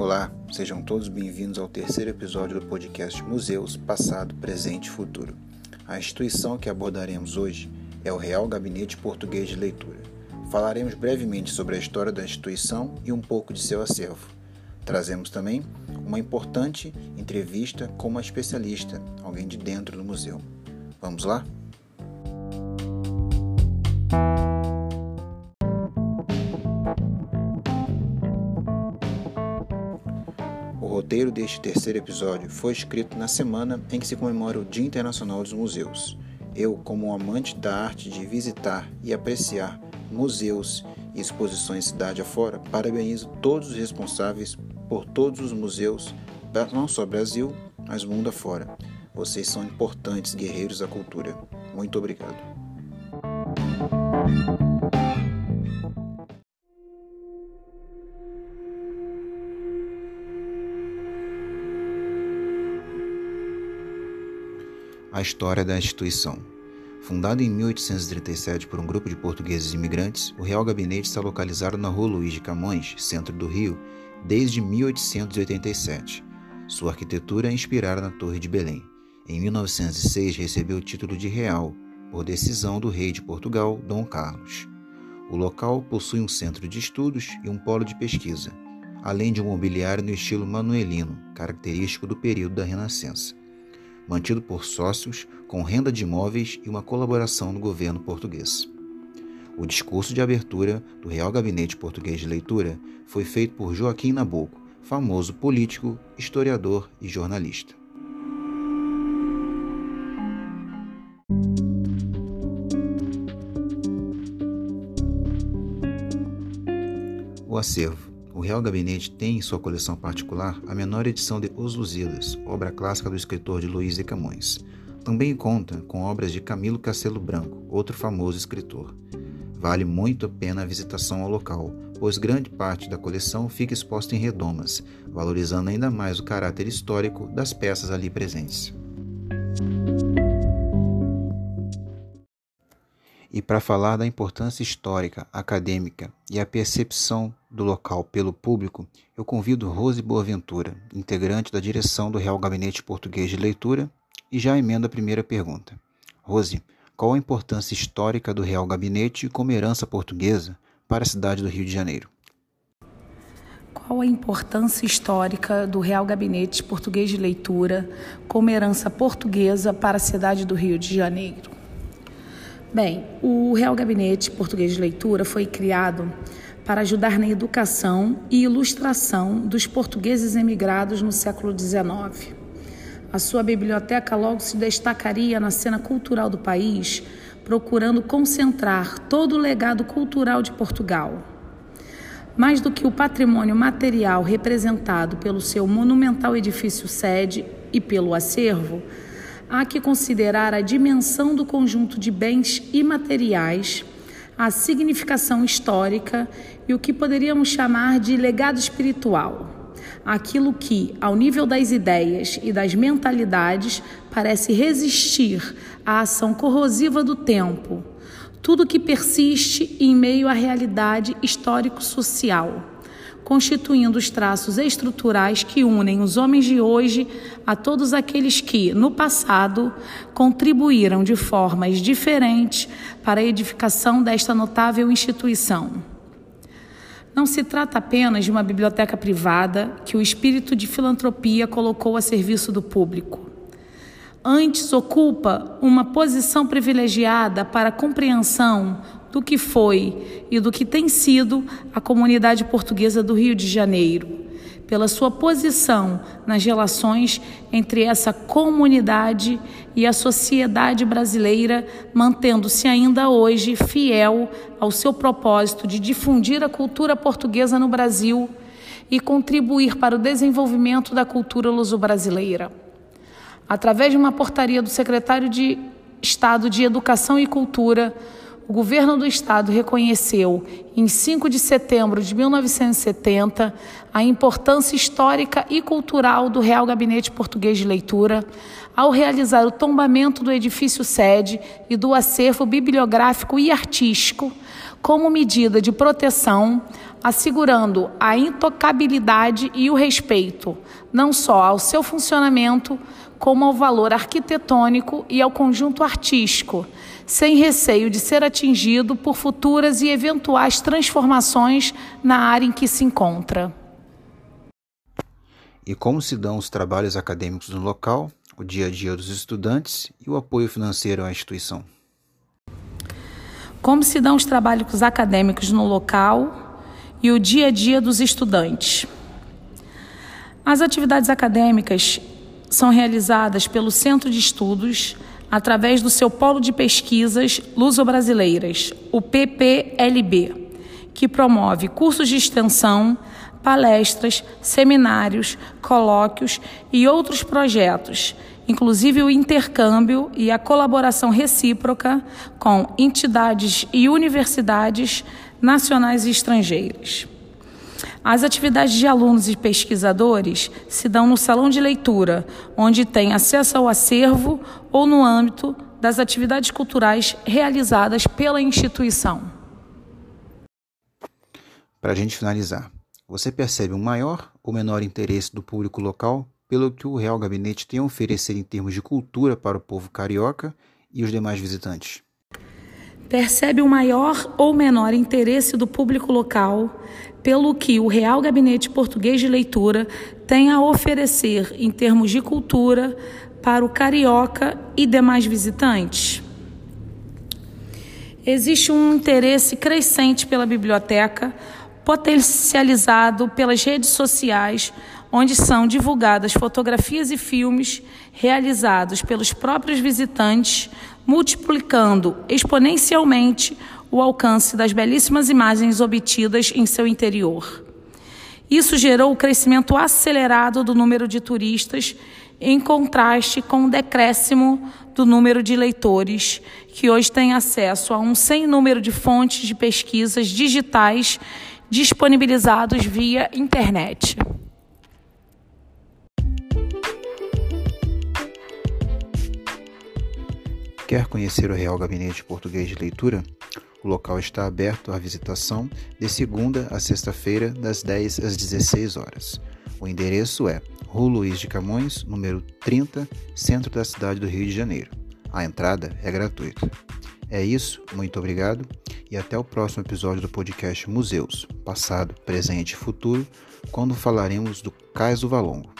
Olá, sejam todos bem-vindos ao terceiro episódio do podcast Museus Passado, Presente e Futuro. A instituição que abordaremos hoje é o Real Gabinete Português de Leitura. Falaremos brevemente sobre a história da instituição e um pouco de seu acervo. Trazemos também uma importante entrevista com uma especialista, alguém de dentro do museu. Vamos lá? Roteiro deste terceiro episódio foi escrito na semana em que se comemora o Dia Internacional dos Museus. Eu, como um amante da arte de visitar e apreciar museus e exposições cidade afora, parabenizo todos os responsáveis por todos os museus, não só Brasil, mas mundo afora. Vocês são importantes guerreiros da cultura. Muito obrigado. A história da instituição. Fundado em 1837 por um grupo de portugueses imigrantes, o Real Gabinete está localizado na Rua Luiz de Camões, centro do Rio, desde 1887. Sua arquitetura é inspirada na Torre de Belém. Em 1906 recebeu o título de Real, por decisão do rei de Portugal, Dom Carlos. O local possui um centro de estudos e um polo de pesquisa, além de um mobiliário no estilo manuelino, característico do período da Renascença mantido por sócios, com renda de imóveis e uma colaboração do governo português. O discurso de abertura do Real Gabinete Português de Leitura foi feito por Joaquim Nabuco, famoso político, historiador e jornalista. O acervo. O Real Gabinete tem em sua coleção particular a menor edição de Os Lusíadas, obra clássica do escritor de Luiz de Camões. Também conta com obras de Camilo Castelo Branco, outro famoso escritor. Vale muito a pena a visitação ao local, pois grande parte da coleção fica exposta em redomas, valorizando ainda mais o caráter histórico das peças ali presentes. E para falar da importância histórica, acadêmica e a percepção do local pelo público, eu convido Rose Boaventura, integrante da direção do Real Gabinete Português de Leitura, e já emenda a primeira pergunta. Rose, qual a importância histórica do Real Gabinete como herança portuguesa para a cidade do Rio de Janeiro? Qual a importância histórica do Real Gabinete Português de Leitura como herança portuguesa para a cidade do Rio de Janeiro? Bem, o Real Gabinete Português de Leitura foi criado para ajudar na educação e ilustração dos portugueses emigrados no século XIX. A sua biblioteca logo se destacaria na cena cultural do país, procurando concentrar todo o legado cultural de Portugal. Mais do que o patrimônio material representado pelo seu monumental edifício sede e pelo acervo, há que considerar a dimensão do conjunto de bens imateriais, a significação histórica e o que poderíamos chamar de legado espiritual. Aquilo que, ao nível das ideias e das mentalidades, parece resistir à ação corrosiva do tempo, tudo que persiste em meio à realidade histórico-social constituindo os traços estruturais que unem os homens de hoje a todos aqueles que, no passado, contribuíram de formas diferentes para a edificação desta notável instituição. Não se trata apenas de uma biblioteca privada que o espírito de filantropia colocou a serviço do público. Antes, ocupa uma posição privilegiada para a compreensão do que foi e do que tem sido a comunidade portuguesa do Rio de Janeiro, pela sua posição nas relações entre essa comunidade e a sociedade brasileira, mantendo-se ainda hoje fiel ao seu propósito de difundir a cultura portuguesa no Brasil e contribuir para o desenvolvimento da cultura luso-brasileira. Através de uma portaria do secretário de Estado de Educação e Cultura, o governo do estado reconheceu, em 5 de setembro de 1970, a importância histórica e cultural do Real Gabinete Português de Leitura, ao realizar o tombamento do edifício sede e do acervo bibliográfico e artístico, como medida de proteção, assegurando a intocabilidade e o respeito, não só ao seu funcionamento, como ao valor arquitetônico e ao conjunto artístico, sem receio de ser atingido por futuras e eventuais transformações na área em que se encontra. E como se dão os trabalhos acadêmicos no local, o dia a dia dos estudantes e o apoio financeiro à instituição? Como se dão os trabalhos acadêmicos no local e o dia a dia dos estudantes? As atividades acadêmicas são realizadas pelo Centro de Estudos através do seu polo de pesquisas luso-brasileiras, o PPLB, que promove cursos de extensão, palestras, seminários, colóquios e outros projetos, inclusive o intercâmbio e a colaboração recíproca com entidades e universidades nacionais e estrangeiras. As atividades de alunos e pesquisadores se dão no salão de leitura, onde tem acesso ao acervo ou no âmbito das atividades culturais realizadas pela instituição. Para a gente finalizar, você percebe um maior ou menor interesse do público local pelo que o Real Gabinete tem a oferecer em termos de cultura para o povo carioca e os demais visitantes? Percebe o maior ou menor interesse do público local pelo que o Real Gabinete Português de Leitura tem a oferecer em termos de cultura para o carioca e demais visitantes. Existe um interesse crescente pela biblioteca, potencializado pelas redes sociais, onde são divulgadas fotografias e filmes realizados pelos próprios visitantes multiplicando exponencialmente o alcance das belíssimas imagens obtidas em seu interior. Isso gerou o crescimento acelerado do número de turistas, em contraste com o decréscimo do número de leitores, que hoje têm acesso a um sem número de fontes de pesquisas digitais disponibilizados via internet. Quer conhecer o Real Gabinete Português de Leitura? O local está aberto à visitação de segunda a sexta-feira, das 10 às 16 horas. O endereço é Rua Luiz de Camões, número 30, centro da cidade do Rio de Janeiro. A entrada é gratuita. É isso, muito obrigado e até o próximo episódio do podcast Museus, passado, presente e futuro, quando falaremos do Cais do Valongo.